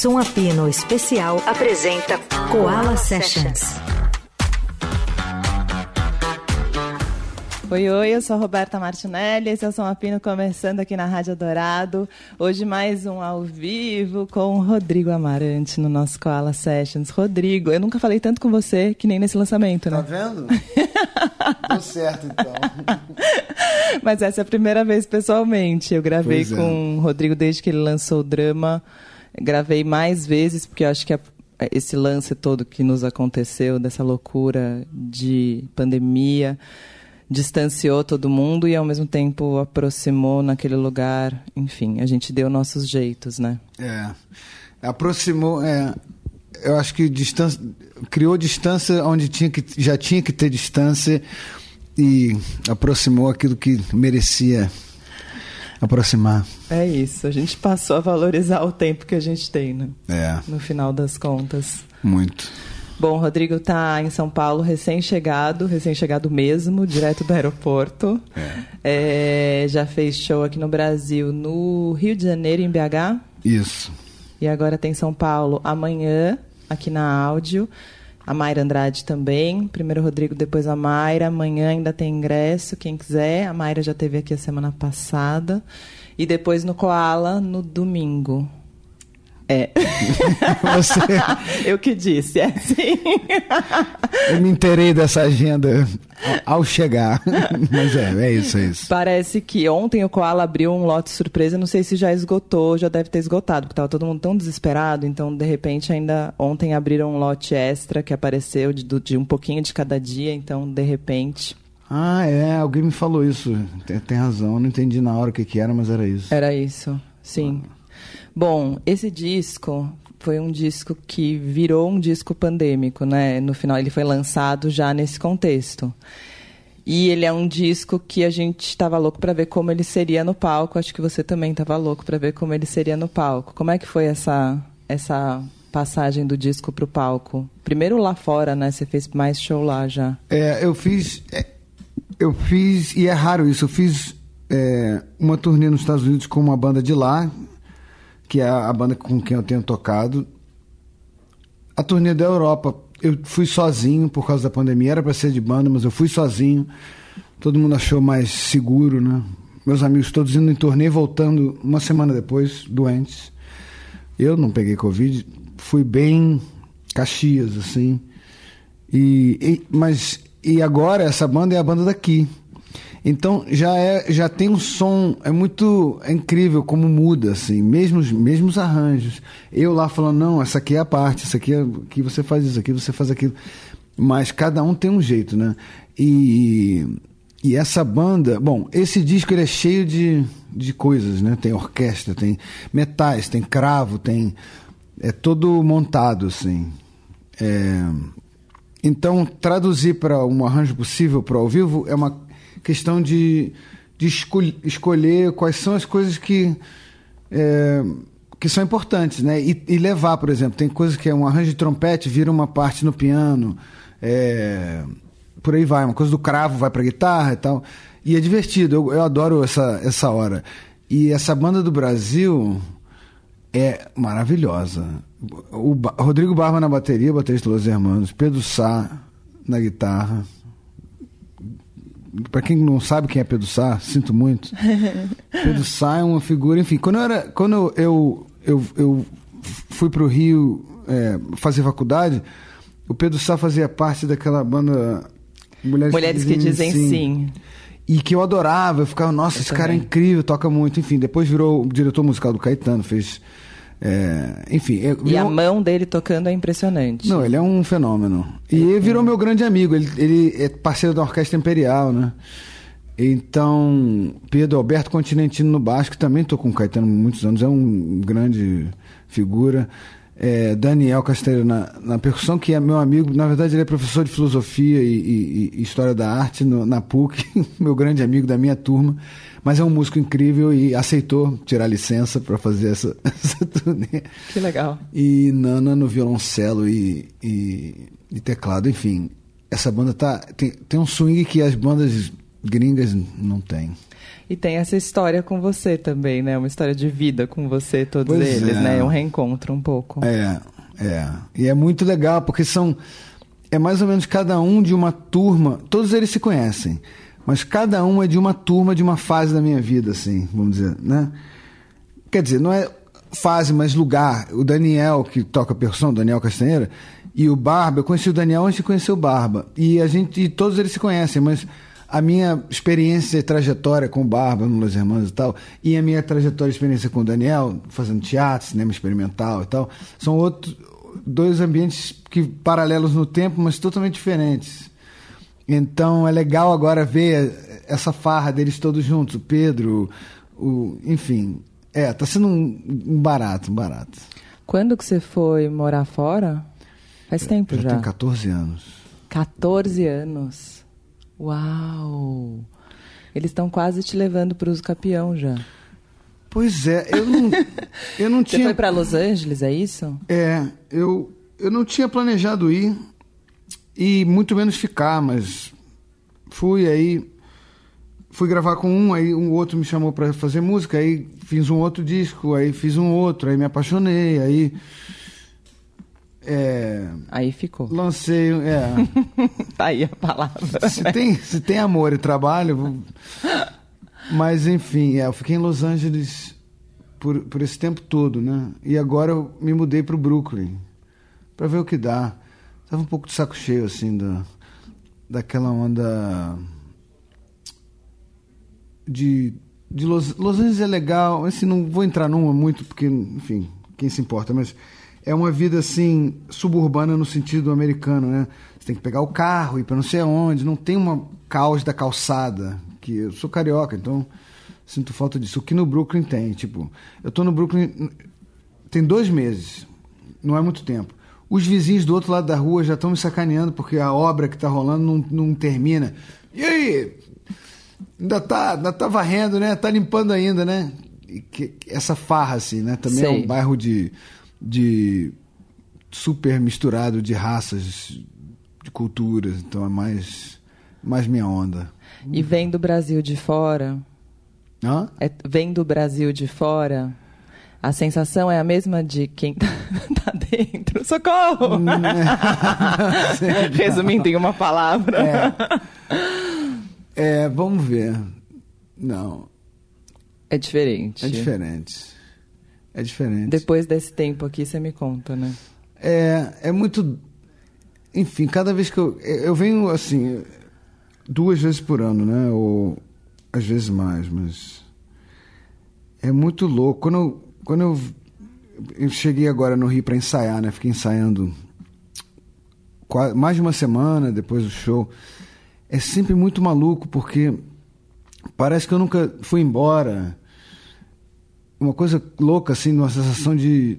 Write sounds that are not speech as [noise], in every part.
Som Apino Especial apresenta Koala Sessions. Oi, oi, eu sou a Roberta Martinelli, esse é o Som Apino começando aqui na Rádio Dourado. Hoje mais um ao vivo com o Rodrigo Amarante no nosso Koala Sessions. Rodrigo, eu nunca falei tanto com você que nem nesse lançamento, né? Tá vendo? [laughs] Deu certo, então. [laughs] Mas essa é a primeira vez pessoalmente. Eu gravei é. com o Rodrigo desde que ele lançou o drama. Gravei mais vezes, porque eu acho que a- esse lance todo que nos aconteceu, dessa loucura de pandemia, distanciou todo mundo e ao mesmo tempo aproximou naquele lugar. Enfim, a gente deu nossos jeitos, né? É. Aproximou. É, eu acho que distância, criou distância onde tinha que, já tinha que ter distância e aproximou aquilo que merecia aproximar. É isso. A gente passou a valorizar o tempo que a gente tem, né? É, No final das contas. muito. Bom, o Rodrigo está em São Paulo, recém-chegado, recém-chegado mesmo, direto do aeroporto. É, já fez show aqui no Brasil, no Rio de Janeiro, em BH. Isso. E agora tem São Paulo amanhã, aqui na áudio. A Mayra Andrade também. Primeiro o Rodrigo, depois a Mayra. Amanhã ainda tem ingresso, quem quiser. A Mayra já teve aqui a semana passada. E depois no Koala, no domingo. É. [laughs] Você, Eu que disse, é assim. eu me inteirei dessa agenda ao chegar. Mas é, é isso, é isso. Parece que ontem o Koala abriu um lote surpresa, não sei se já esgotou, já deve ter esgotado, porque estava todo mundo tão desesperado, então de repente ainda ontem abriram um lote extra que apareceu de, de um pouquinho de cada dia, então de repente Ah, é, alguém me falou isso. Tem, tem razão, eu não entendi na hora o que, que era, mas era isso. era isso, sim. Bom, esse disco foi um disco que virou um disco pandêmico, né? No final ele foi lançado já nesse contexto. E ele é um disco que a gente estava louco para ver como ele seria no palco. Acho que você também estava louco para ver como ele seria no palco. Como é que foi essa essa passagem do disco pro palco? Primeiro lá fora, né? Você fez mais show lá já. É, eu fiz. é, eu fiz, e é raro isso, eu fiz é, uma turnê nos Estados Unidos com uma banda de lá, que é a banda com quem eu tenho tocado. A turnê da Europa, eu fui sozinho por causa da pandemia, era para ser de banda, mas eu fui sozinho. Todo mundo achou mais seguro, né? Meus amigos todos indo em turnê voltando uma semana depois, doentes. Eu não peguei Covid, fui bem Caxias, assim. E, e- mas e agora essa banda é a banda daqui. Então já é já tem um som é muito é incrível como muda assim, mesmo os mesmos arranjos. Eu lá falando não, essa aqui é a parte, essa aqui é que você faz isso, aqui você faz aquilo. Mas cada um tem um jeito, né? E e essa banda, bom, esse disco ele é cheio de, de coisas, né? Tem orquestra, tem metais, tem cravo, tem é todo montado assim. É, então, traduzir para um arranjo possível para ao vivo é uma questão de, de escol- escolher quais são as coisas que, é, que são importantes, né? E, e levar, por exemplo, tem coisas que é um arranjo de trompete, vira uma parte no piano, é, por aí vai, uma coisa do cravo vai para guitarra e tal. E é divertido, eu, eu adoro essa, essa hora. E essa banda do Brasil é maravilhosa. O Ba- Rodrigo Barba na bateria, baterista Los Hermanos, Pedro Sá na guitarra. Pra quem não sabe quem é Pedro Sá, sinto muito. [laughs] Pedro Sá é uma figura, enfim, quando eu era, quando eu eu, eu fui pro Rio é, fazer faculdade, o Pedro Sá fazia parte daquela banda Mulheres, Mulheres que dizem sim. e que eu adorava, eu ficava, nossa, Eu esse cara é também. incrível, toca muito, enfim. Depois virou o diretor musical do Caetano, fez. É, enfim. é, E a mão dele tocando é impressionante. Não, ele é um fenômeno. E ele virou meu grande amigo, ele, ele é parceiro da Orquestra Imperial, né? Então, Pedro Alberto Continentino no baixo, que também tô com o Caetano há muitos anos, é um grande figura. É, Daniel Castello na, na percussão, que é meu amigo, na verdade ele é professor de filosofia e, e- e história da arte no- na PUC, [laughs] meu grande amigo da minha turma, mas é um músico incrível e aceitou tirar licença para fazer essa, [laughs] essa turnê. Que legal. E Nana no violoncelo e, e, e teclado, enfim. Essa banda tá tem, tem um swing que as bandas gringas não tem. E tem essa história com você também, né? Uma história de vida com você, todos Pois eles, é. né? Um reencontro um pouco. É, é. E é muito legal, porque são. É mais ou menos cada um de uma turma. Todos eles se conhecem. Mas cada um é de uma turma, de uma fase da minha vida, assim, vamos dizer, né? Quer dizer, não é fase, mas lugar. O Daniel, que toca percussão, Daniel Castanheira, e o Barba, eu conheci o Daniel antes de conhecer o Barba. E a gente, e todos eles se conhecem, mas a minha experiência e trajetória com o Barba no Los Hermanos e tal, e a minha trajetória e experiência com o Daniel, fazendo teatro, cinema experimental e tal, são outros dois ambientes que paralelos no tempo, mas totalmente diferentes. Então é legal agora ver essa farra deles todos juntos, o Pedro, o, enfim, é, tá sendo um, um barato, um barato. Quando que você foi morar fora? Faz tempo Já já. tem 14 anos. 14 anos. Uau! Eles estão quase te levando para os capião já. Pois é, eu não, [laughs] eu não Você tinha. foi para Los Angeles, é isso? É, eu, eu não tinha planejado ir e muito menos ficar, mas fui aí, fui gravar com um, aí um outro me chamou para fazer música, aí fiz um outro disco, aí fiz um outro, aí me apaixonei, aí é, Aí ficou. lancei, é, [laughs] Tá aí a palavra. se tem, se tem amor e trabalho, mas enfim, é, eu fiquei em Los Angeles por, por esse tempo todo, né? E agora eu me mudei para o Brooklyn para ver o que dá. Tava um pouco de saco cheio assim da daquela onda de de Los, Los Angeles é legal, assim, não vou entrar numa muito porque, enfim, quem se importa, mas é uma vida assim suburbana no sentido americano, né? Você tem que pegar o carro ir para não sei aonde, não tem uma caos da calçada, que eu sou carioca, então sinto falta disso. O que no Brooklyn tem, tipo, eu tô no Brooklyn tem dois meses, não é muito tempo. Os vizinhos do outro lado da rua já estão me sacaneando porque a obra que está rolando não, não termina. E aí? Ainda tá, ainda tá varrendo, né? Tá limpando ainda, né? E que- essa farra, assim, né? Também é Sei. um bairro de, de super misturado de raças, de culturas. Então é mais, mais minha onda. E vem do Brasil de fora, Hã? é, vem do Brasil de fora, a sensação é a mesma de quem tá, [laughs] tá dentro. Socorro! [laughs] Resumindo em uma palavra. É, vamos ver. Não, É diferente. é diferente. É diferente. Depois desse tempo aqui, você me conta, né? É, é muito. Enfim, cada vez que eu. Eu venho assim. Duas vezes por ano, né? Ou às vezes mais, mas. É muito louco. Quando eu, quando eu, eu cheguei agora no Rio para ensaiar, né? Fiquei ensaiando qua- mais de uma semana depois do show. É sempre muito maluco porque parece que eu nunca fui embora uma coisa louca, assim, uma sensação de.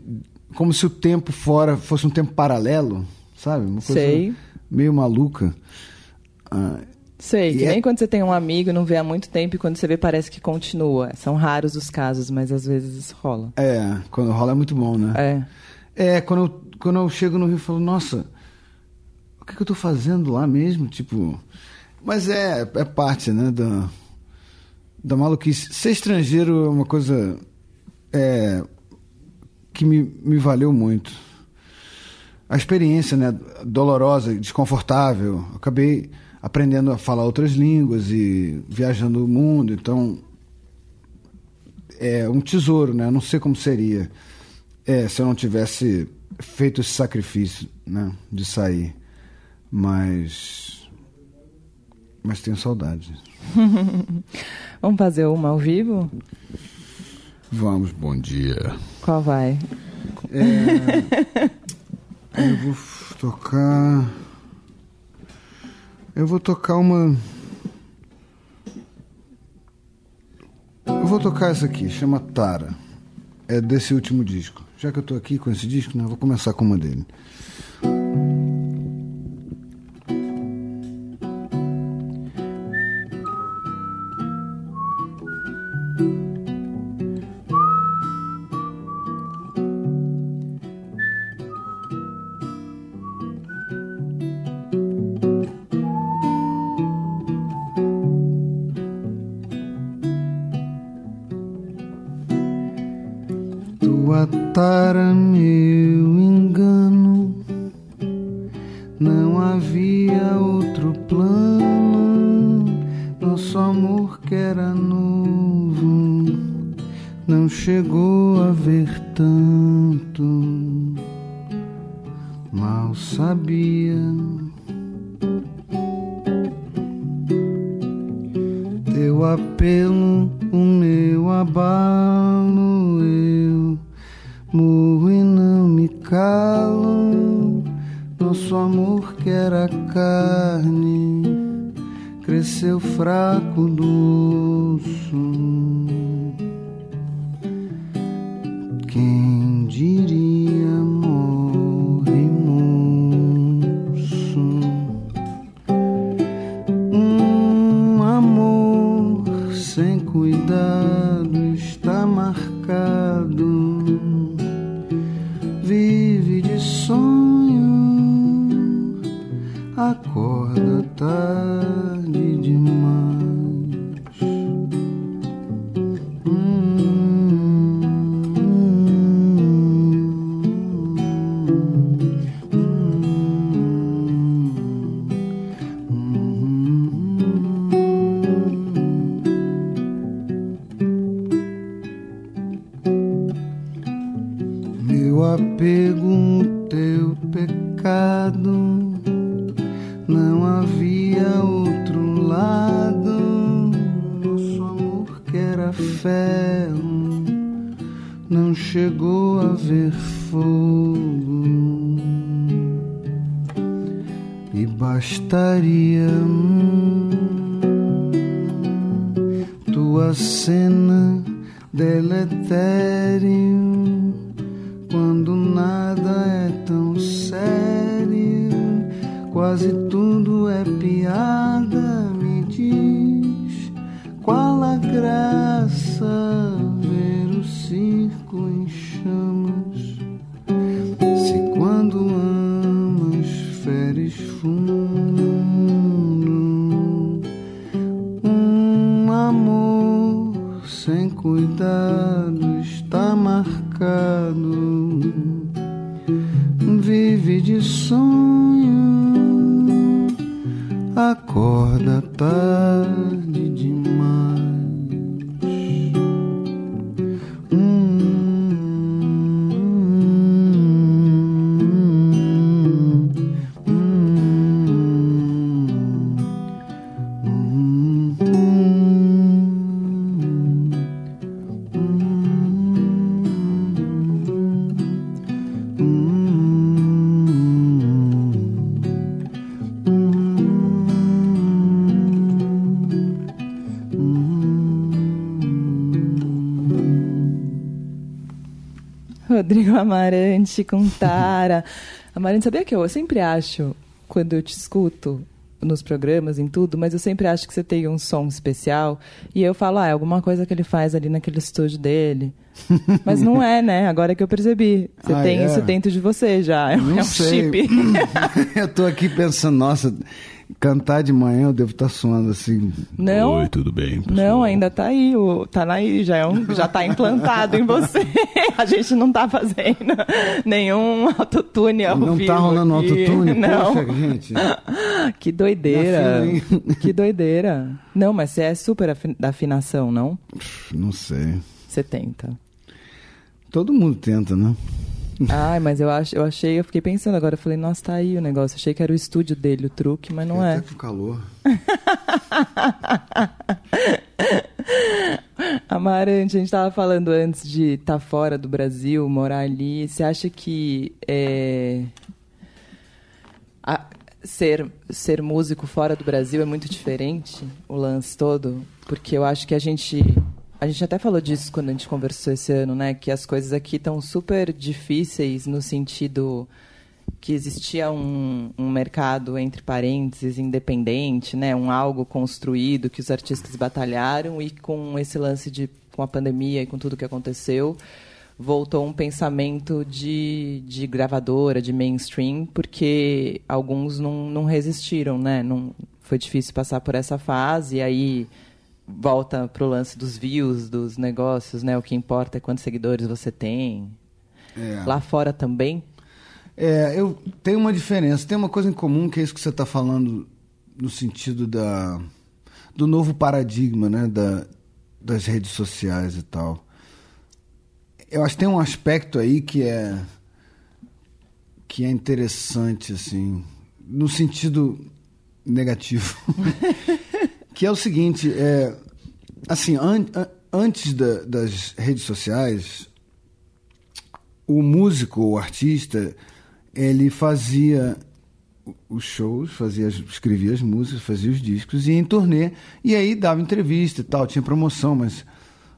Como se o tempo fora fosse um tempo paralelo, sabe? Uma coisa Sei. meio maluca. Ah, Sei, que E é- nem quando você tem um amigo e não vê há muito tempo e quando você vê parece que continua. São raros os casos, mas às vezes isso rola. é, quando rola é muito bom, né? É. É, quando eu, quando eu chego no Rio, eu falo, nossa, o que, que eu tô fazendo lá mesmo? Tipo. Mas é, é parte, né, da, da maluquice. Ser estrangeiro é uma coisa é, que me, me valeu muito. A experiência, né, dolorosa, desconfortável. Eu acabei aprendendo a falar outras línguas e viajando o mundo, então é um tesouro, né? Eu não sei como seria é, se eu não tivesse feito esse sacrifício, né, de sair. Mas mas tenho saudade. [laughs] Vamos fazer uma ao vivo? Vamos, bom dia. Qual vai? Eu vou tocar. Eu vou tocar uma. Eu vou tocar essa aqui, chama Tara. É desse último disco. Já que eu tô aqui com esse disco, né, eu vou começar com uma dele. Tara meu Rodrigo Amarante com Tara. [laughs] Amarante, sabia que eu, eu sempre acho, quando eu te escuto nos programas, em tudo, mas eu sempre acho que você tem um som especial. E eu falo, ah, é alguma coisa que ele faz ali naquele estúdio dele. [laughs] Mas não é, né? Agora que eu percebi. Você Ah, tem é? isso dentro de você já. É, um- Não é um sei. chip. [laughs] eu tô aqui pensando, nossa, cantar de manhã eu devo estar suando assim. Não. Oi, tudo bem? pessoal? Não, ainda tá aí, o, tá aí, já, é um, já tá implantado em você. [laughs] A gente não tá fazendo nenhum autotune ao Não vivo tá rolando aqui. autotune? Não. Poxa, gente. Que doideira. Fila, que doideira. Não, mas você é super afi- da afinação, não? Não sei. Você tenta. Todo mundo tenta, né? Ai, mas eu, ach, eu achei, eu fiquei pensando agora, eu falei, nossa, tá aí o negócio. Achei que era o estúdio dele, o truque, mas não Eu é. Até com calor. [laughs] Amarante, a gente estava falando antes de estar fora do Brasil, morar ali. Você acha que é, a- ser, ser músico fora do Brasil é muito diferente, o lance todo? Porque eu acho que a gente. A gente até falou disso quando a gente conversou esse ano, né? Que as coisas aqui estão super difíceis no sentido que existia um, um mercado, entre parênteses, independente, né? um algo construído que os artistas batalharam e com esse lance de com a pandemia e com tudo que aconteceu, voltou um pensamento de, de gravadora, de mainstream, porque alguns não, não resistiram, né? Não, foi difícil passar por essa fase, e aí volta para o lance dos views, dos negócios, né? O que importa é quantos seguidores você tem. É. Lá fora também? É, eu tenho uma diferença. Tem uma coisa em comum que é isso que você está falando no sentido da do novo paradigma, né, da, das redes sociais e tal. Eu acho que tem um aspecto aí que é que é interessante assim, no sentido negativo, [laughs] que é o seguinte, é assim, an, an, antes da, das redes sociais, o músico, o artista, ele fazia os shows, fazia, escrevia as músicas, fazia os discos, ia em turnê e aí dava entrevista e tal, tinha promoção, mas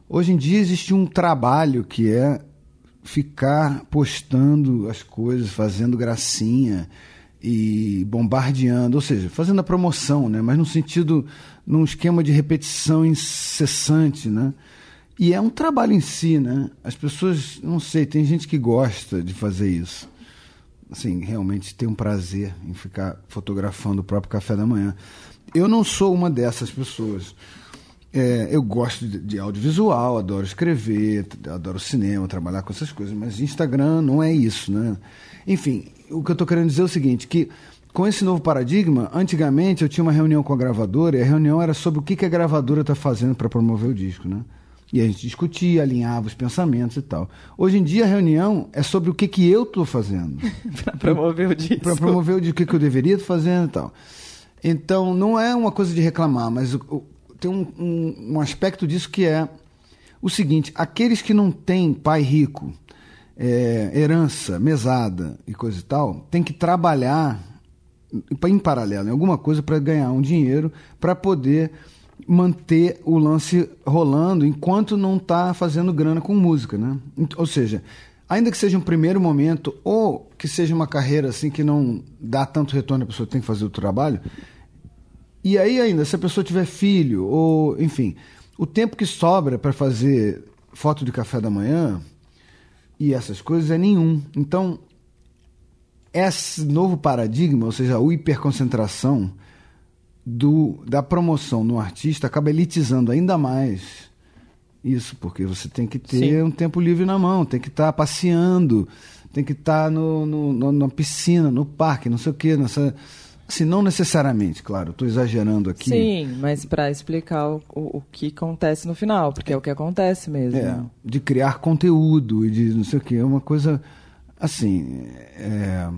hoje em dia existe um trabalho que é ficar postando as coisas, fazendo gracinha e bombardeando, ou seja, fazendo a promoção, né? Mas no sentido, num esquema de repetição incessante, né? E é um trabalho em si, né? As pessoas, não sei, tem gente que gosta de fazer isso assim, realmente tem um prazer em ficar fotografando o próprio café da manhã. Eu não sou uma dessas pessoas. É, eu gosto de, de, audiovisual, adoro escrever, adoro cinema, trabalhar com essas coisas, mas Instagram não é isso, né? Enfim, o que eu estou querendo dizer é o seguinte, que com esse novo paradigma, antigamente eu tinha uma reunião com a gravadora e a reunião era sobre o que, que a gravadora está fazendo para promover o disco, né? E a gente discutia, alinhava os pensamentos e tal. Hoje em dia a reunião é sobre o que, que eu estou fazendo. [laughs] para promover o disco. Para promover o disco, o que, que eu deveria estar fazendo e tal. Então, não é uma coisa de reclamar, mas o, o, tem um, um, um, aspecto disso que é o seguinte: aqueles que não têm pai rico, é, herança, mesada e coisa e tal, tem que trabalhar em paralelo, em alguma coisa para ganhar um dinheiro para poder manter o lance rolando enquanto não está fazendo grana com música, né? Ou seja, ainda que seja um primeiro momento ou que seja uma carreira assim que não dá tanto retorno, a pessoa tem que fazer o trabalho. E aí ainda, se a pessoa tiver filho ou, enfim, o tempo que sobra para fazer foto de café da manhã e essas coisas é nenhum. Então, esse novo paradigma, ou seja, a hiperconcentração, do, da promoção no artista acaba elitizando ainda mais isso, porque você tem que ter Sim. um tempo livre na mão, tem que estar tá passeando, tem que estar tá no, no, no, na piscina, no parque, não sei o quê, nessa. Assim, não necessariamente, claro, estou exagerando aqui. Sim, mas para explicar o, o, o, que acontece no final, porque é, é o que acontece mesmo. É, de criar conteúdo e de não sei o quê, é uma coisa assim. É,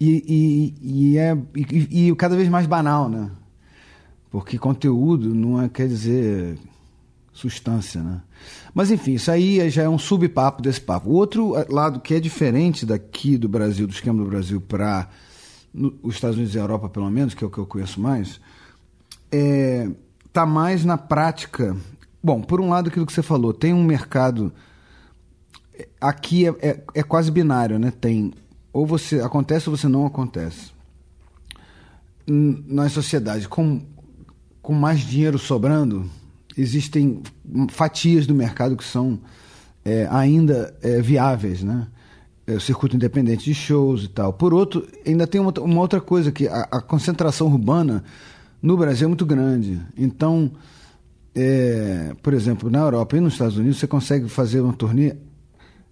e, e, e é e, e cada vez mais banal, né? Porque conteúdo não é, quer dizer substância, né? Mas enfim, isso aí já é um subpapo desse papo. O outro lado que é diferente daqui do Brasil, do esquema do Brasil para os Estados Unidos e a Europa, pelo menos, que é o que eu conheço mais, é, tá mais na prática. Bom, por um lado, aquilo que você falou, tem um mercado. Aqui é, é, é quase binário, né? Tem ou você acontece ou você não acontece. Nas sociedades com com mais dinheiro sobrando, existem fatias do mercado que são é, ainda é, viáveis, né? É, o circuito independente de shows e tal. Por outro, ainda tem uma, uma outra coisa, que a, a, concentração urbana no Brasil é muito grande. Então, é, por exemplo, na Europa e nos Estados Unidos, você consegue fazer uma turnê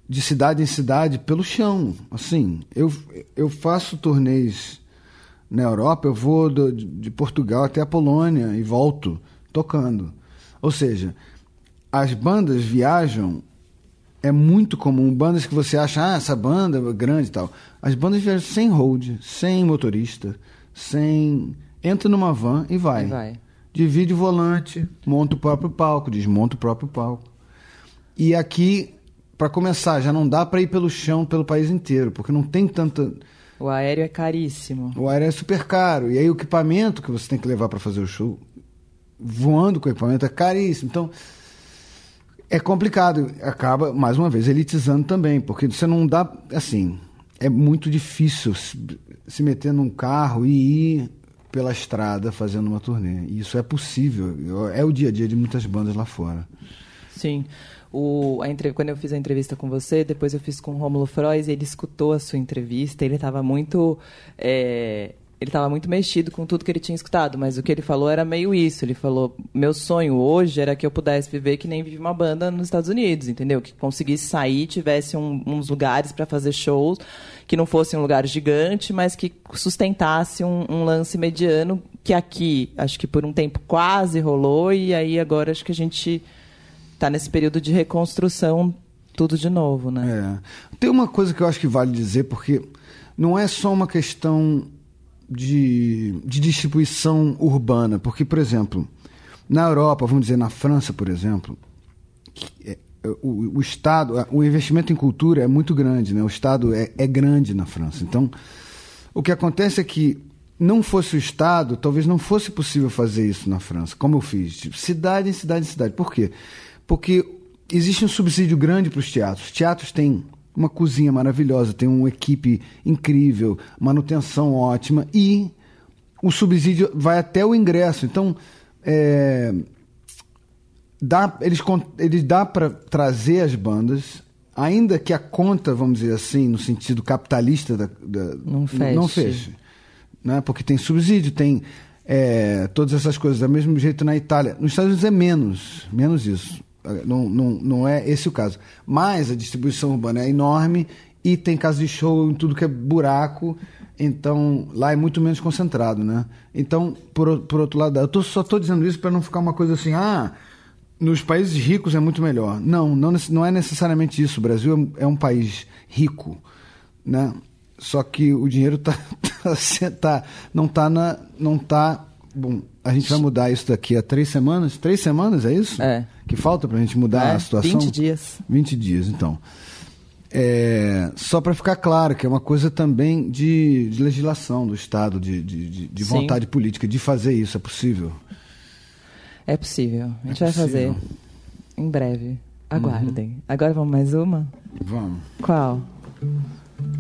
de cidade em cidade pelo chão. Assim, eu, eu faço turnês na Europa, eu vou do, de Portugal até a Polônia e volto tocando. Ou seja, as bandas viajam, é muito comum, bandas que você acha, ah, essa banda é grande e tal. As bandas viajam sem hold, sem motorista, sem. Entra numa van e vai. E vai. Divide o volante, monta o próprio palco, desmonta o próprio palco. E aqui, para começar, já não dá para ir pelo chão pelo país inteiro, porque não tem tanta o aéreo é caríssimo. O aéreo é super caro. E aí o equipamento que você tem que levar para fazer o show, voando com o equipamento, é caríssimo. Então, é complicado. Acaba, mais uma vez, elitizando também, porque você não dá. Assim, é muito difícil se meter num carro e ir pela estrada fazendo uma turnê. E isso é possível. É o dia a dia de muitas bandas lá fora. Sim. O, a, quando eu fiz a entrevista com você, depois eu fiz com o Romulo Frois, ele escutou a sua entrevista, ele estava muito é, ele estava muito mexido com tudo que ele tinha escutado, mas o que ele falou era meio isso. Ele falou: meu sonho hoje era que eu pudesse viver que nem vive uma banda nos Estados Unidos, entendeu? Que conseguisse sair, tivesse um, uns lugares para fazer shows, que não fosse um lugar gigante, mas que sustentasse um, um, lance mediano, que aqui, acho que por um tempo quase rolou, e aí agora acho que a gente está nesse período de reconstrução, tudo de novo, né? É. Tem uma coisa que eu acho que vale dizer, porque não é só uma questão de, de distribuição urbana, porque, por exemplo, na Europa, vamos dizer, na França, por exemplo, é, o, o, Estado, o investimento em cultura é muito grande, né? o Estado é, é grande na França. Então, o que acontece é que não fosse o Estado, talvez não fosse possível fazer isso na França, como eu fiz, tipo, cidade em cidade em cidade. Por quê? Porque existe um subsídio grande para os teatros. Os teatros têm uma cozinha maravilhosa, tem uma equipe incrível, manutenção ótima e o subsídio vai até o ingresso. Então, é, dá, eles, eles dá para trazer as bandas, ainda que a conta, vamos dizer assim, no sentido capitalista, da, da não feche. Não feche né? Porque tem subsídio, tem é, todas essas coisas. Do mesmo jeito na Itália. Nos Estados Unidos é menos, menos isso. Não, não, não é esse o caso. Mas a distribuição urbana é enorme e tem casa de show em tudo que é buraco. Então, lá é muito menos concentrado, né? Então, por, por outro lado, eu tô, só estou dizendo isso para não ficar uma coisa assim, ah, nos países ricos é muito melhor. Não, não, não é necessariamente isso. O Brasil é, é um país rico, né? Só que o dinheiro tá, [laughs] tá, tá não está na, não tá Bom, a gente vai mudar isso daqui a três semanas. Três semanas, é isso? É. Que falta para a gente mudar é, a situação? 20 dias. 20 dias, então. É, só para ficar claro que é uma coisa também de, de legislação do Estado, de, de, de vontade política, de fazer isso. É possível? É possível. A gente é vai fazer em breve. Aguardem. Uhum. Agora vamos mais uma? Vamos. Qual?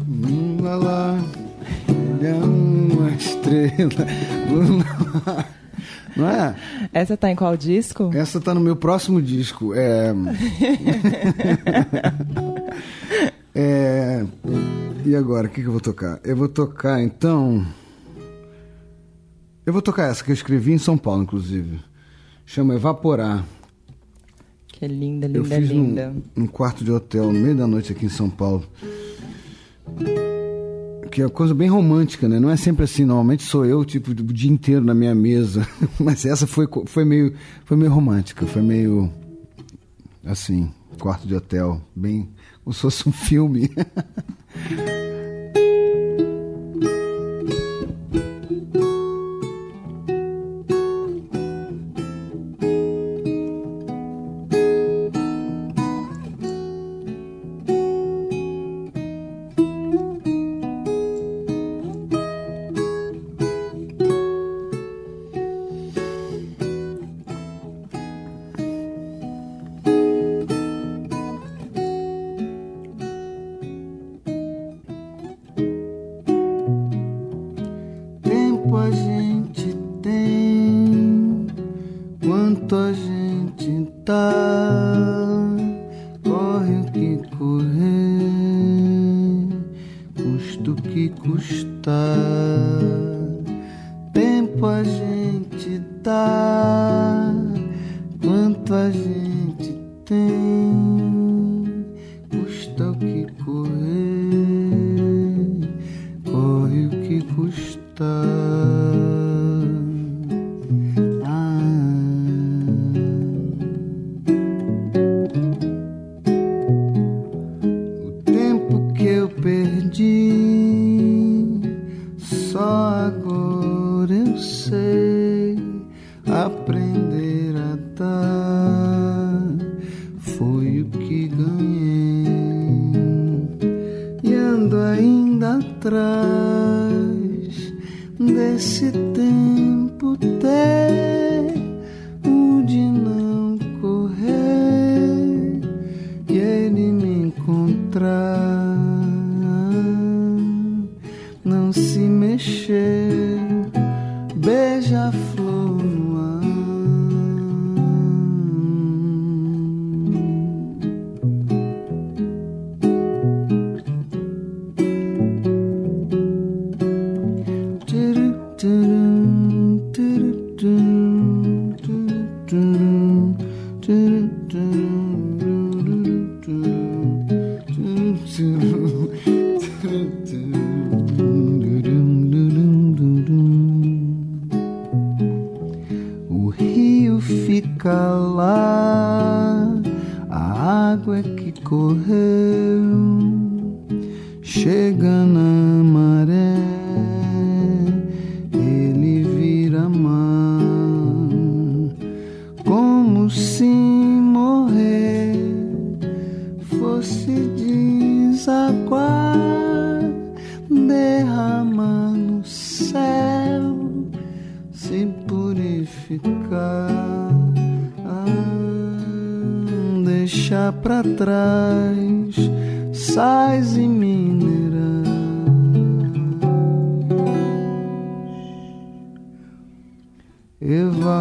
Lula lá, uma estrela. Não é? Essa tá em qual disco? Essa tá no meu próximo disco. É. [laughs] é... E agora, o que, que eu vou tocar? Eu vou tocar então. Eu vou tocar essa que eu escrevi em São Paulo, inclusive. Chama Evaporar. Que linda, linda, eu fiz linda. Num, num quarto de hotel no meio da noite aqui em São Paulo que é uma coisa bem romântica, né? Não é sempre assim. Normalmente sou eu, tipo, o dia inteiro na minha mesa. [laughs] Mas essa foi, foi, meio, foi meio romântica. Foi meio. Assim, quarto de hotel. Bem. Como se fosse um filme. [laughs]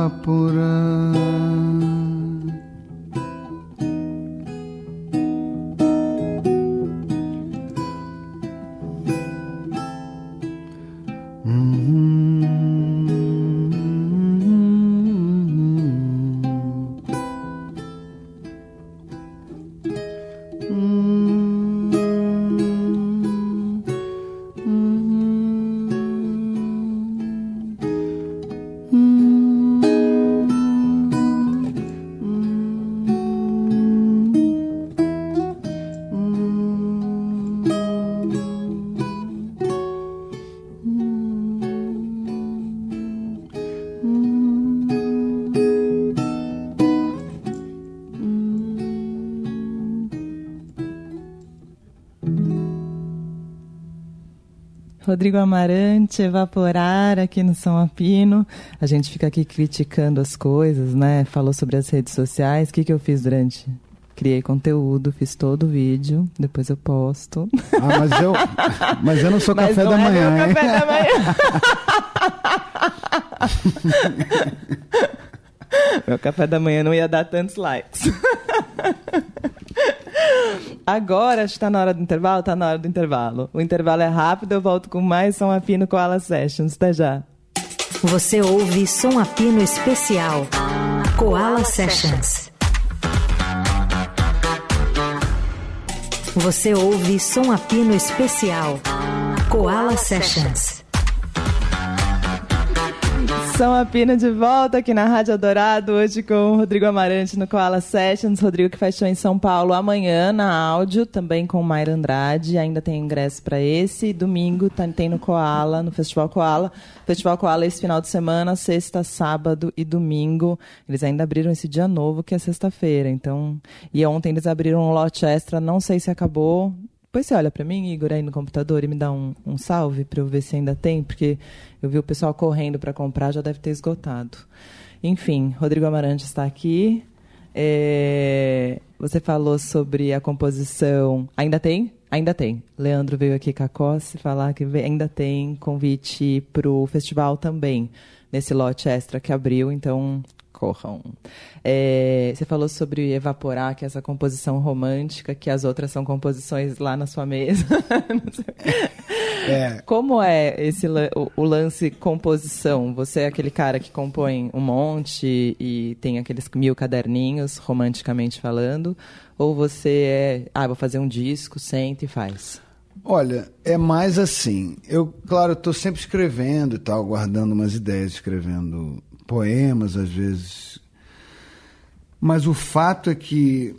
Evaporar. Rodrigo Amarante, Evaporar aqui no São Apino. A gente fica aqui criticando as coisas, né? Falou sobre as redes sociais. O que, que eu fiz durante? Criei conteúdo, fiz todo o vídeo, depois eu posto. Ah, mas eu, mas eu não sou [laughs] mas café não da é manhã. Meu café da manhã. [laughs] meu café da manhã não ia dar tantos likes. [laughs] Agora está na hora do intervalo? Está na hora do intervalo. O intervalo é rápido, eu volto com mais Som Apino Koala Sessions. Até já. Você ouve Som Apino Especial. Koala Sessions. Você ouve Som Apino Especial. Koala Sessions. São Apina de volta aqui na Rádio Adorado, hoje com o Rodrigo Amarante no Koala Sessions. Rodrigo que faz show em São Paulo amanhã na áudio, também com Mayra Andrade. Ainda tem ingresso para esse. Domingo tá, tem no Koala, no Festival Koala. Festival Koala esse final de semana, sexta, sábado e domingo. Eles ainda abriram esse dia novo, que é sexta-feira. Então, e ontem eles abriram um lote extra, não sei se acabou. Depois você olha para mim, Igor, aí no computador e me dá um, um salve para eu ver se ainda tem, porque eu vi o pessoal correndo para comprar, já deve ter esgotado. Enfim, Rodrigo Amarante está aqui. É, você falou sobre a composição. Ainda tem? Ainda tem. Leandro veio aqui Cossi falar que ainda tem convite para o festival também, nesse lote extra que abriu. Então, corram. É, você falou sobre evaporar, que é essa composição romântica, que as outras são composições lá na sua mesa. [laughs] é. Como é esse o, o, lance composição? Você é aquele cara que compõe um monte e tem aqueles mil caderninhos, romanticamente falando? Ou você é, ah, vou fazer um disco, senta e faz? Olha, é mais assim. Eu, claro, estou sempre escrevendo e tal, guardando umas ideias, escrevendo poemas, às vezes. Mas o fato é que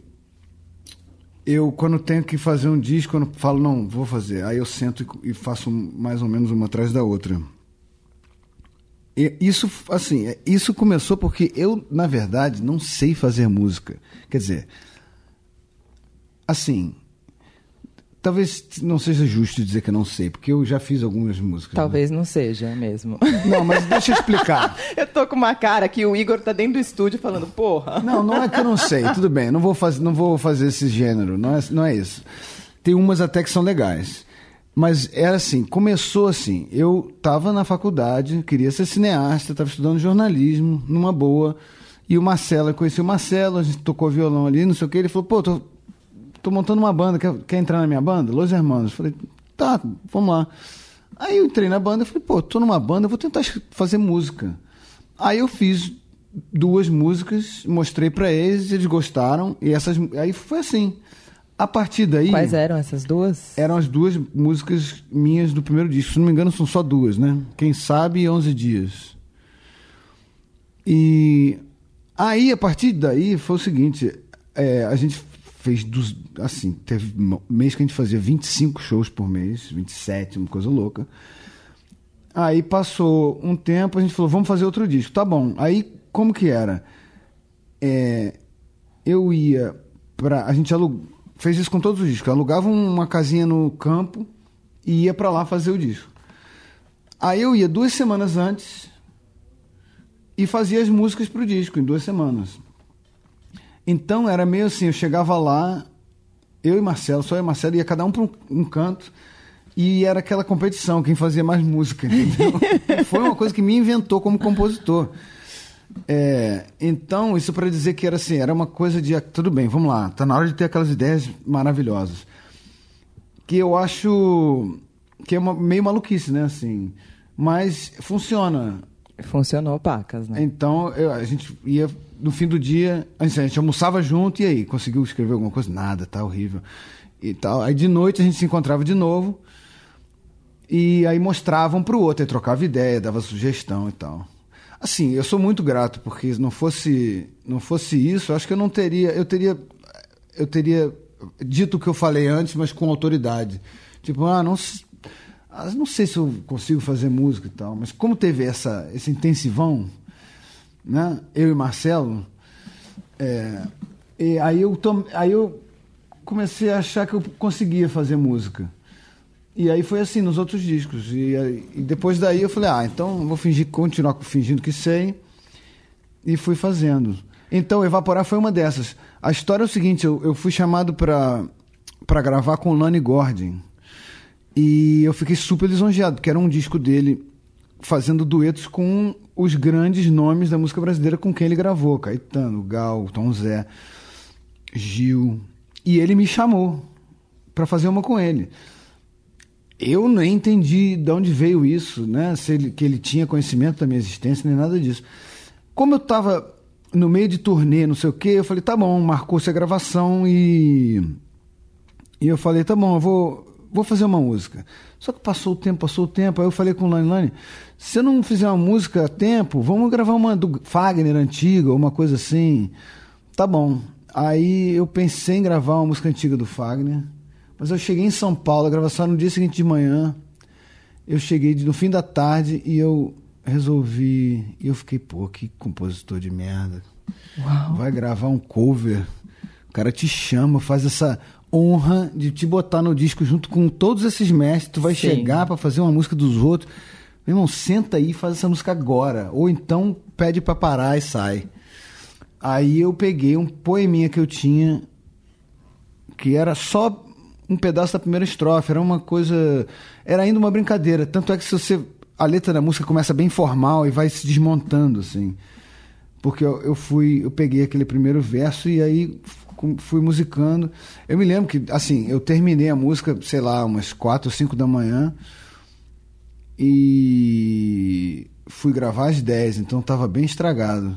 eu, quando tenho que fazer um disco, quando falo, não, vou fazer, aí eu sento e faço mais ou menos uma atrás da outra. E isso, assim, é, isso começou porque eu, na verdade, não sei fazer música. Quer dizer, assim, Talvez não seja justo dizer que eu não sei, porque eu já fiz algumas músicas. Né? Talvez né? não seja mesmo. Não, mas deixa eu explicar. [laughs] eu tô com uma cara que o Igor tá dentro do estúdio falando, porra. Não, não é que eu não sei, tudo bem, não vou fazer, não vou fazer esse gênero, não é, não é isso. Tem umas até que são legais. Mas era assim, começou assim, eu estava na faculdade, queria ser cineasta, estava estudando jornalismo, numa boa, e o Marcelo, eu conheci o Marcelo, a gente tocou violão ali, não sei o que, ele falou, pô, tô tô montando uma banda, quer, quer entrar na minha banda? Los Hermanos. Falei, tá, vamos lá. Aí eu entrei na banda e falei, pô, tô numa banda, vou tentar fazer música. Aí eu fiz duas músicas, mostrei para eles, eles gostaram, e essas. Aí foi assim. A partir daí. Quais eram essas duas? Eram as duas músicas minhas do primeiro disco. Se não me engano, são só duas, né? Quem sabe 11 dias. E aí, a partir daí, foi o seguinte: é, a gente fez dos. Assim, teve mês que a gente fazia 25 shows por mês, 27, uma coisa louca. Aí passou um tempo, a gente falou, vamos fazer outro disco. Tá bom. Aí, como que era? É, eu ia pra. A gente alug, fez isso com todos os discos. Alugava uma casinha no campo e ia para lá fazer o disco. Aí eu ia duas semanas antes e fazia as músicas pro disco, em duas semanas. Então era meio assim, eu chegava lá, eu e Marcelo, só eu e Marcelo, ia cada um para um, um, canto, e era aquela competição, quem fazia mais música, entendeu? [laughs] Foi uma coisa que me inventou como compositor. É, então, isso para dizer que era assim, era uma coisa de, tudo bem, vamos lá, tá na hora de ter aquelas ideias maravilhosas. Que eu acho que é uma, meio maluquice, né, assim, mas funciona. Funcionou pacas, né? Então, eu, a gente ia no fim do dia, a gente almoçava junto e aí, conseguiu escrever alguma coisa? Nada, tá horrível. E tal. Aí de noite a gente se encontrava de novo e aí mostravam para o outro, aí trocava ideia, dava sugestão e tal. Assim, eu sou muito grato porque não fosse não fosse isso, acho que eu não teria, eu teria eu teria dito o que eu falei antes, mas com autoridade. Tipo, ah, não não sei se eu consigo fazer música e tal, mas como teve essa esse intensivão, né? Eu e Marcelo. É, e aí eu, tom, aí eu comecei a achar que eu conseguia fazer música. E aí foi assim nos outros discos. E, e depois daí eu falei, ah, então vou fingir, continuar fingindo que sei. E fui fazendo. Então, Evaporar foi uma dessas. A história é o seguinte, eu, eu fui chamado para gravar com o Lani Gordon. E eu fiquei super lisonjeado, porque era um disco dele fazendo duetos com os grandes nomes da música brasileira com quem ele gravou: Caetano, Gal, Tom Zé, Gil. E ele me chamou para fazer uma com ele. Eu nem entendi de onde veio isso, né? Se ele, que ele tinha conhecimento da minha existência, nem nada disso. Como eu estava no meio de turnê, não sei o quê, eu falei, tá bom, marcou-se a gravação e. E eu falei, tá bom, eu vou, vou fazer uma música. Só que passou o tempo, passou o tempo. Aí eu falei com o Lani Lani, se eu não fizer uma música a tempo, vamos gravar uma do Fagner antiga, uma coisa assim. Tá bom. Aí eu pensei em gravar uma música antiga do Fagner, mas eu cheguei em São Paulo, a gravação no dia seguinte de manhã. Eu cheguei no fim da tarde e eu resolvi. E eu fiquei, pô, que compositor de merda. Uau. Vai gravar um cover. O cara te chama, faz essa honra de te botar no disco junto com todos esses mestres. Tu vai Sim. chegar para fazer uma música dos outros. Meu irmão, senta aí e faz essa música agora. Ou então pede para parar e sai. Aí eu peguei um poeminha que eu tinha, que era só um pedaço da primeira estrofe, era uma coisa. Era ainda uma brincadeira. Tanto é que se você. A letra da música começa bem formal e vai se desmontando, assim. Porque eu, eu fui. Eu peguei aquele primeiro verso e aí fui musicando. Eu me lembro que, assim, eu terminei a música, sei lá, umas quatro ou cinco da manhã e fui gravar às 10, então estava bem estragado.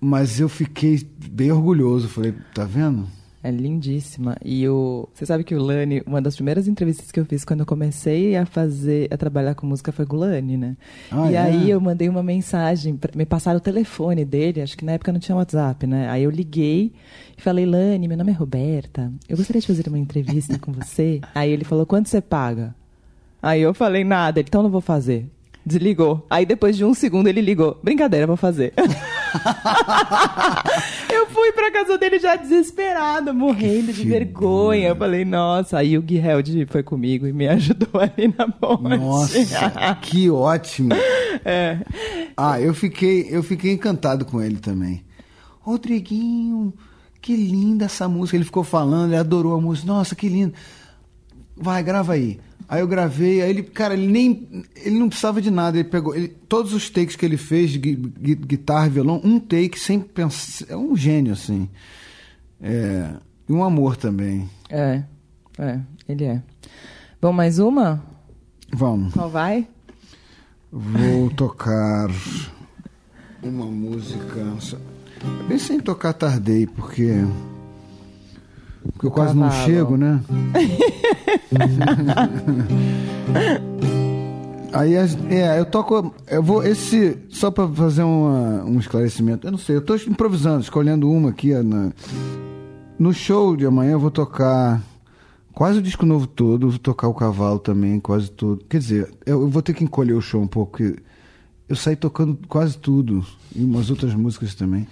Mas eu fiquei bem orgulhoso, falei, tá vendo? É lindíssima. E o. Você sabe que o Lani, uma das primeiras entrevistas que eu fiz quando eu comecei a fazer, a trabalhar com música foi com o Lani, né? Ah, e é? aí eu mandei uma mensagem, pra, me passaram o telefone dele, acho que na época não tinha WhatsApp, né? Aí eu liguei e falei, Lani, meu nome é Roberta, eu gostaria de fazer uma entrevista com você. [laughs] Aí ele falou, quanto você paga? Aí eu falei, nada, então não vou fazer. Desligou. Aí depois de um segundo ele ligou. Brincadeira, vou fazer. [laughs] eu fui pra casa dele já desesperada, morrendo de vergonha. Eu falei, nossa. Aí o Gui Held foi comigo e me [laughs] ajudou ali na ponte. Nossa, [laughs] que ótimo. É. Ah, eu fiquei, eu fiquei encantado com ele também. Rodriguinho, que linda essa música. Ele ficou falando, ele adorou a música. Nossa, que lindo. Vai, grava aí. Aí eu gravei, aí ele, cara, ele nem. Ele não precisava de nada. Ele pegou. Ele, todos os takes que ele fez de guitarra e violão, um take sem pensar. É um gênio, assim. É, e um amor também. É, é, ele é. Bom, mais uma? Vamos. Qual vai? Vou tocar uma música. Eu pensei em tocar Tardei, porque. Porque eu quase não chego, né? [laughs] Aí, é, eu toco. Eu vou. Esse. Só para fazer uma, um esclarecimento. Eu não sei, eu tô improvisando, escolhendo uma aqui. Na, No show de amanhã eu vou tocar quase o disco novo todo, vou tocar o cavalo também, quase todo. Quer dizer, eu vou ter que encolher o show um pouco, porque eu saí tocando quase tudo, e umas outras músicas também.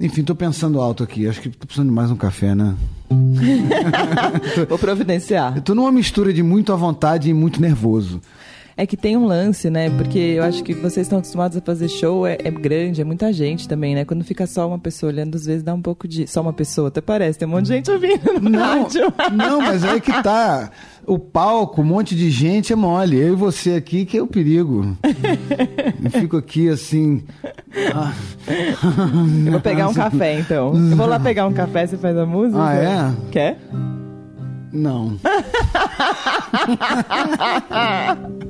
Enfim, tô pensando alto aqui. Acho que tô precisando de mais um café, né? [laughs] Vou providenciar. Eu tô numa mistura de muito à vontade e muito nervoso. É que tem um lance, né? Porque eu acho que vocês estão acostumados a fazer show, é, é, grande, é muita gente também, né? Quando fica só uma pessoa olhando, às vezes dá um pouco de. Só uma pessoa, até parece, tem um monte de gente ouvindo no não, rádio. Não, mas aí que tá. O palco, um monte de gente é mole. Eu e você aqui que é o perigo. Eu fico aqui assim. Ah. Eu vou pegar um café então. Eu vou lá pegar um café, você faz a música? Ah, é? Quer? Não. [laughs]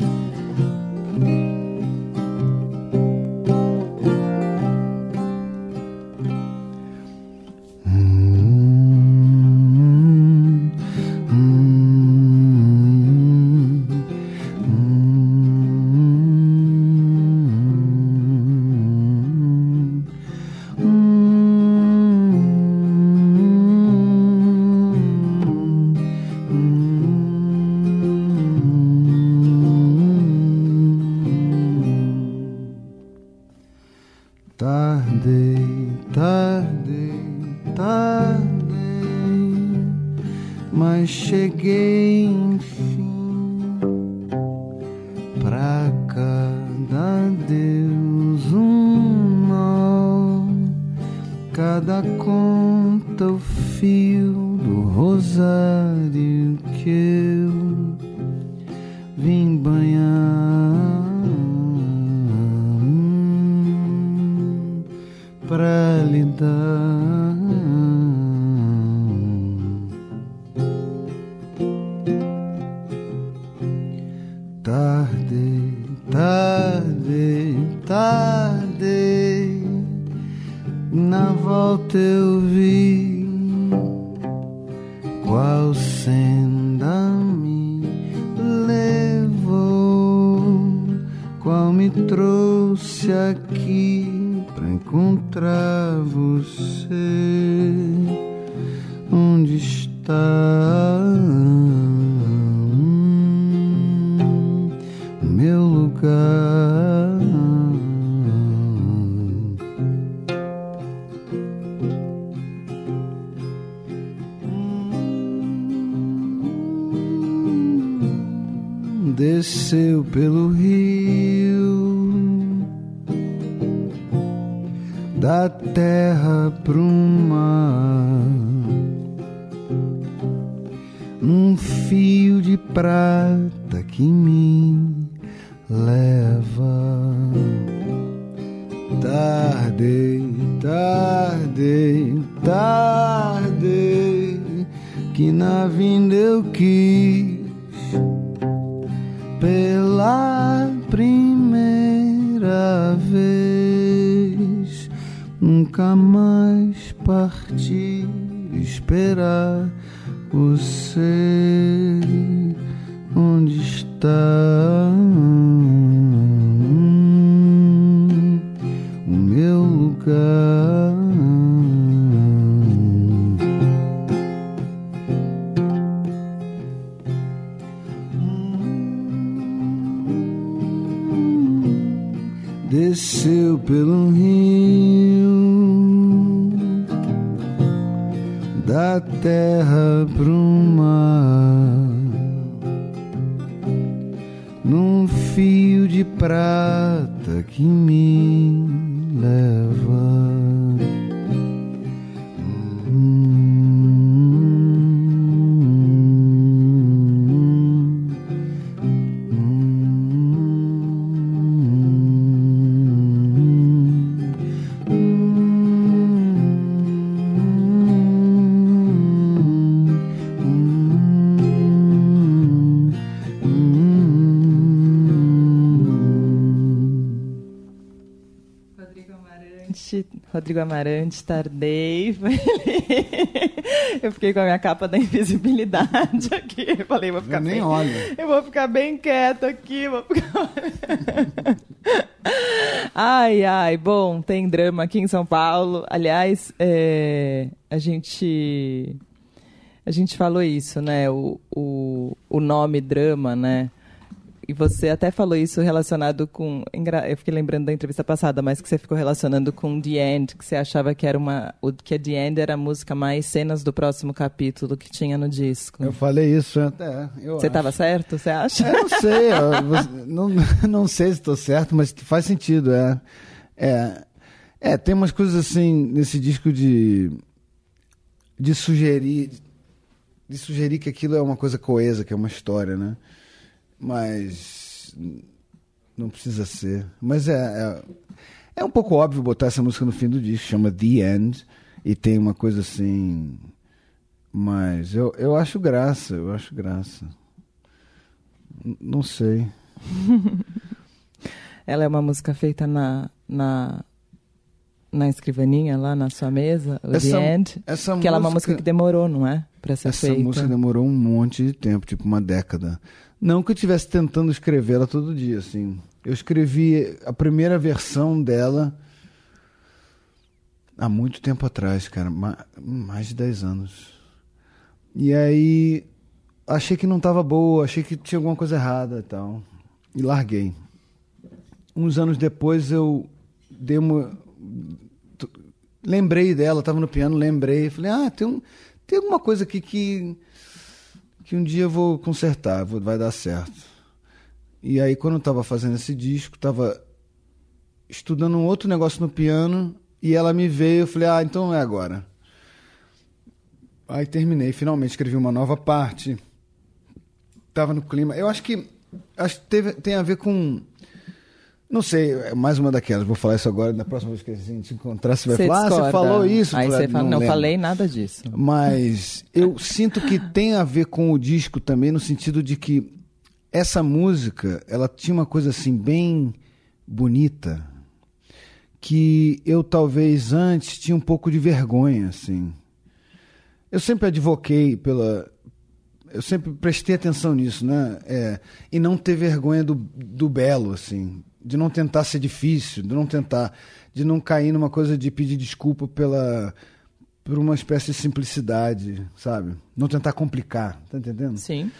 uzadı ülke primeira vez. Nunca mais partir, esperar você. Onde está Rodrigo Amarante, tardei. [laughs] Eu fiquei com a minha capa da invisibilidade [laughs] aqui. Eu falei, vou ficar Eu nem bem, olho. Eu vou ficar bem quieto aqui. Vou ficar... [laughs] ai, ai. Bom, tem drama aqui em São Paulo. Aliás, é, a gente a gente falou isso, né? O, o, o nome drama, né? E você até falou isso relacionado com. Eu fiquei lembrando da entrevista passada, mas que você ficou relacionando com The End, que você achava que era uma. Que The End era a música mais cenas do próximo capítulo que tinha no disco. Eu falei isso até. Eu você estava certo, você acha? Eu não sei, eu, [laughs] não, não sei se estou certo, mas faz sentido. É, é, é, tem umas coisas assim nesse disco de. de sugerir. de sugerir que aquilo é uma coisa coesa, que é uma história, né? Mas não precisa ser. Mas é, é, é, um pouco óbvio botar essa música no fim do disco, chama The End, e tem uma coisa assim. Mas eu, eu acho graça, eu acho graça. N não sei. [laughs] Ela é uma música feita na, na, na escrivaninha lá na sua mesa, o essa, The End. Essa que música, ela é uma música que demorou, não é? Pra ser essa feita. música demorou um monte de tempo, tipo uma década. Não que eu estivesse tentando escrevê-la todo dia, assim. Eu escrevi a primeira versão dela há muito tempo atrás, cara, mais de 10 anos. E aí achei que não estava boa, achei que tinha alguma coisa errada e tal. E larguei. Uns anos depois eu dei uma lembrei dela, estava no piano, lembrei, falei: "Ah, tem um tem alguma coisa aqui que que um dia eu vou consertar, vou, vai dar certo. E aí, quando eu estava fazendo esse disco, estava estudando um outro negócio no piano e ela me veio, eu falei, ah, então é agora. Aí terminei, finalmente escrevi uma nova parte. Tava no clima. Eu acho que acho que teve, tem a ver com não sei, é mais uma daquelas. Vou falar isso agora. Na próxima vez que a gente encontrar, você vai você falar, discorda. ah, você falou isso. Aí você fala, não, não, falei nada disso. Mas eu sinto que tem a ver com o disco também, no sentido de que essa música, ela tinha uma coisa assim, bem bonita, que eu talvez antes tinha um pouco de vergonha, assim. Eu sempre advoquei pela. Eu sempre prestei atenção nisso, né? É, e não ter vergonha do, do belo, assim de não tentar ser difícil, de não tentar, de não cair numa coisa de pedir desculpa pela por uma espécie de simplicidade, sabe? Não tentar complicar, tá entendendo? Sim.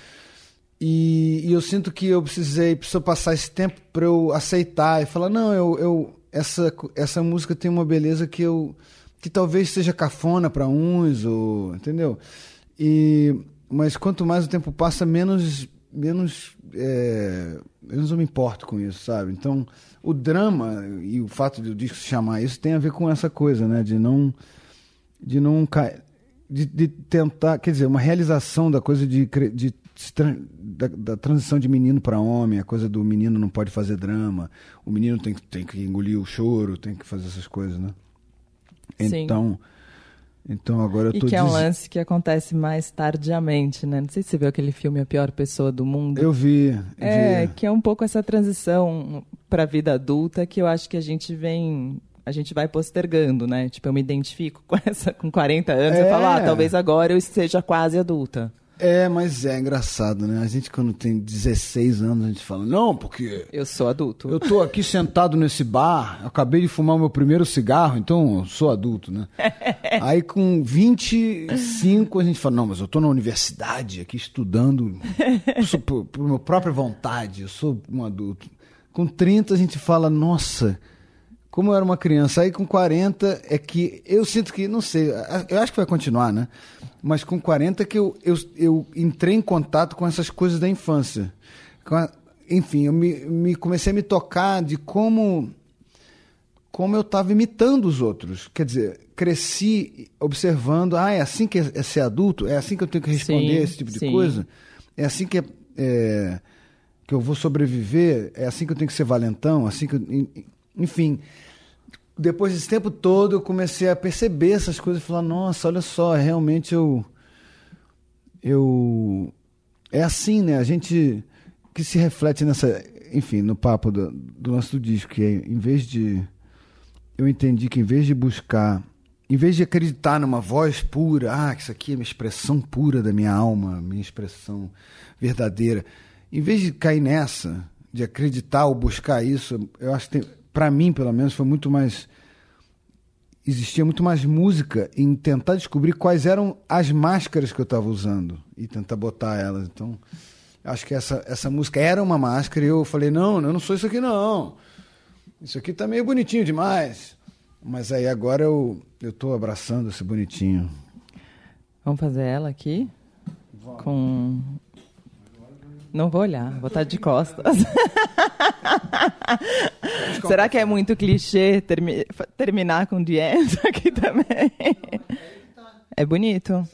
E, e eu sinto que eu precisei, precisou passar esse tempo para eu aceitar e falar não, eu, eu essa essa música tem uma beleza que eu que talvez seja cafona para uns ou entendeu? E mas quanto mais o tempo passa, menos menos é, eu não me importo com isso, sabe? Então, o drama e o fato de o disco se chamar isso tem a ver com essa coisa, né? De não. De não de, de tentar. Quer dizer, uma realização da coisa de. de da, da transição de menino para homem, a coisa do menino não pode fazer drama, o menino tem, tem que engolir o choro, tem que fazer essas coisas, né? Sim. Então agora eu e tô que é um lance que acontece mais tardiamente, né? Não sei se você viu aquele filme A Pior Pessoa do Mundo. Eu vi. É, vi. que é um pouco essa transição para a vida adulta que eu acho que a gente vem a gente vai postergando, né? Tipo, eu me identifico [laughs] com essa com 40 anos, é. eu falo, ah, talvez agora eu seja quase adulta. É, mas é engraçado, né? A gente, quando tem 16 anos, a gente fala, não, porque. Eu sou adulto. Eu tô aqui sentado nesse bar, acabei de fumar o meu primeiro cigarro, então eu sou adulto, né? [laughs] Aí com 25 a gente fala, não, mas eu tô na universidade aqui estudando por, por minha própria vontade, eu sou um adulto. Com 30 a gente fala, nossa, como eu era uma criança. Aí com 40 é que eu sinto que, não sei, eu acho que vai continuar, né? Mas com 40 que eu, eu, eu entrei em contato com essas coisas da infância. A, enfim, eu me, me comecei a me tocar de como como eu estava imitando os outros. Quer dizer, cresci observando, ah, é assim que é, é ser adulto? É assim que eu tenho que responder sim, esse tipo de sim. coisa? É assim que, é, é, que eu vou sobreviver? É assim que eu tenho que ser valentão? Assim que eu, enfim, depois desse tempo todo eu comecei a perceber essas coisas e falar, nossa, olha só, realmente eu eu é assim, né? A gente que se reflete nessa, enfim, no papo do, do lance do disco, que é, em vez de eu entendi que em vez de buscar, em vez de acreditar numa voz pura, ah, isso aqui é uma expressão pura da minha alma, minha expressão verdadeira, em vez de cair nessa, de acreditar ou buscar isso, eu acho que para mim, pelo menos, foi muito mais existia muito mais música em tentar descobrir quais eram as máscaras que eu estava usando e tentar botar elas. Então, acho que essa, essa música era uma máscara e eu falei: não, eu não sou isso aqui, não. Isso aqui tá meio bonitinho demais. Mas aí agora eu eu tô abraçando esse bonitinho. Vamos fazer ela aqui? Vamos. Com não vou olhar, vou estar de costas. [laughs] Será que é muito clichê termi terminar com The End aqui também? É bonito.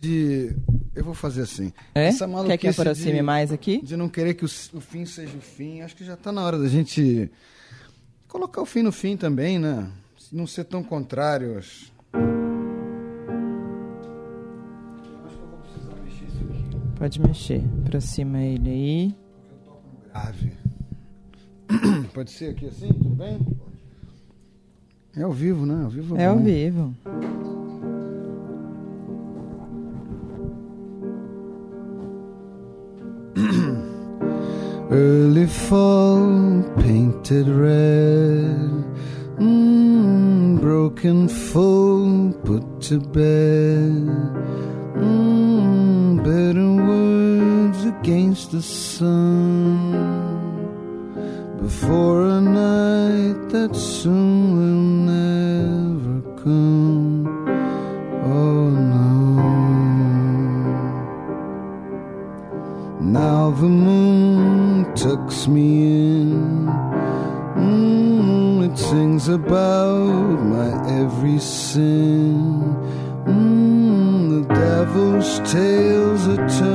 De... Eu vou fazer assim. É? Quer que aproxime de... mais aqui? De não querer que o, o fim seja o fim. Acho que já está na hora da gente colocar o fim no fim também, né? Não ser tão contrários. Pode mexer. Aproxima ele aí. Eu toco no grave. [clears throat] Pode ser aqui assim? Tudo bem? É ao vivo, né? Ao vivo é, é ao vivo. [clears throat] Early fall painted red, mm, broken foe put to bed. Mm, better words against the sun before a night that soon will never come. Oh no. Now the moon tucks me in. Mm, it sings about my every sin. Mm, the devil's tales are turn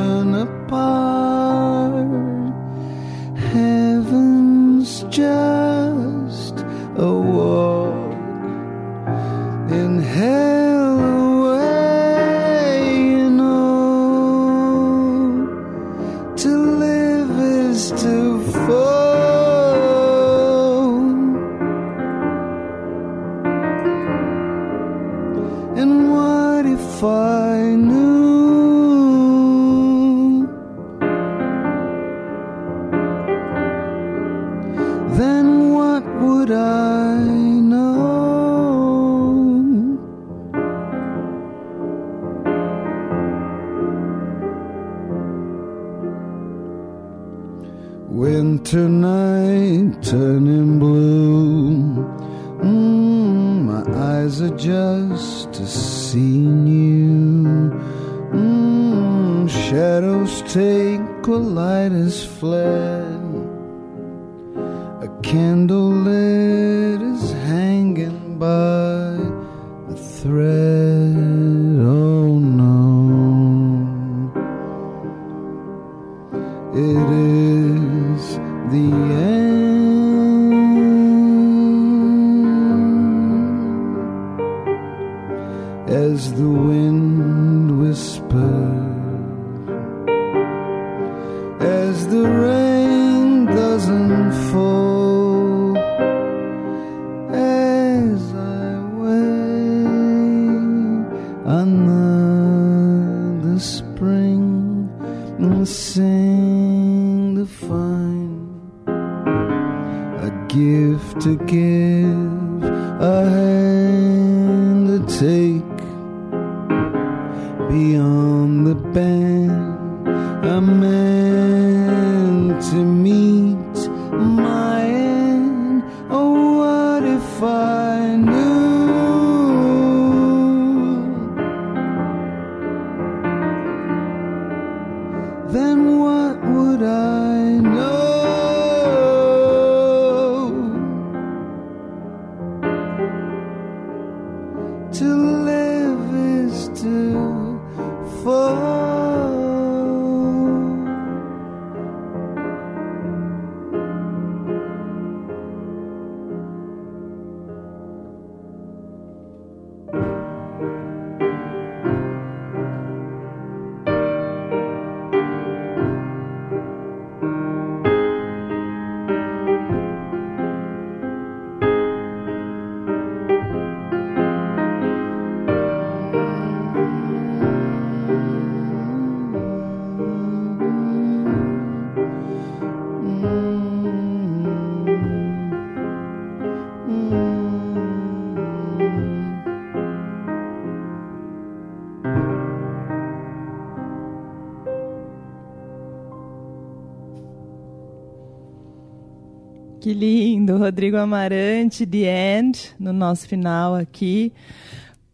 Que lindo, Rodrigo Amarante, The End, no nosso final aqui.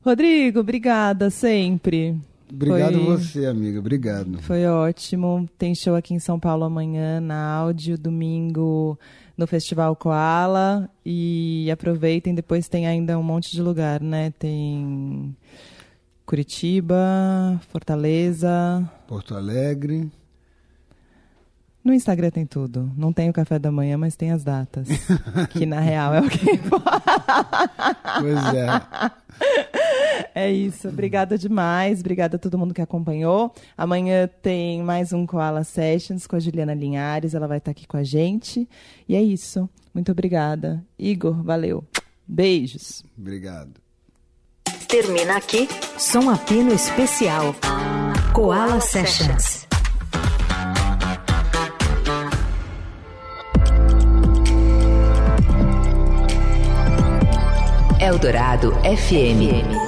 Rodrigo, obrigada sempre. Obrigado foi, você, amiga. Obrigado. Foi ótimo. Tem show aqui em São Paulo amanhã, na áudio, domingo no Festival Koala. E aproveitem, depois tem ainda um monte de lugar, né? Tem Curitiba, Fortaleza. Porto Alegre. No Instagram tem tudo. Não tem o café da manhã, mas tem as datas. [laughs] que na real é o que Pois é. [laughs] É isso. Obrigada demais. Obrigada a todo mundo que acompanhou. Amanhã tem mais um Koala Sessions com a Juliana Linhares. Ela vai estar aqui com a gente. E é isso. Muito obrigada. Igor, valeu. Beijos. Obrigado. Termina aqui Som Apino Especial. Koala Sessions. Eldorado FM.